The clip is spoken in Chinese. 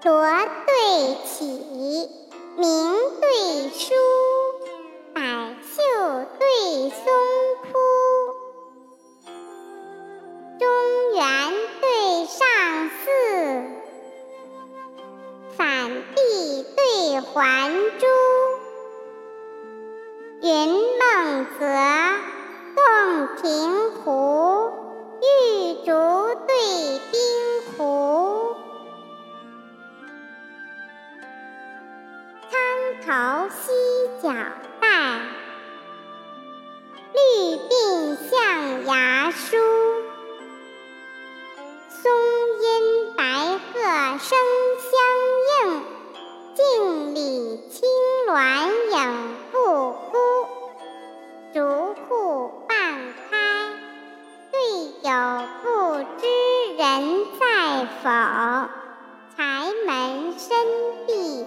浊对起，明对疏，百秀对松枯，中原对上巳，反地对还珠，云梦泽，洞庭桃溪角带，绿鬓象牙梳。松阴白鹤声相应，镜里青鸾影不孤。竹户半开，对酒不知人在否。柴门深闭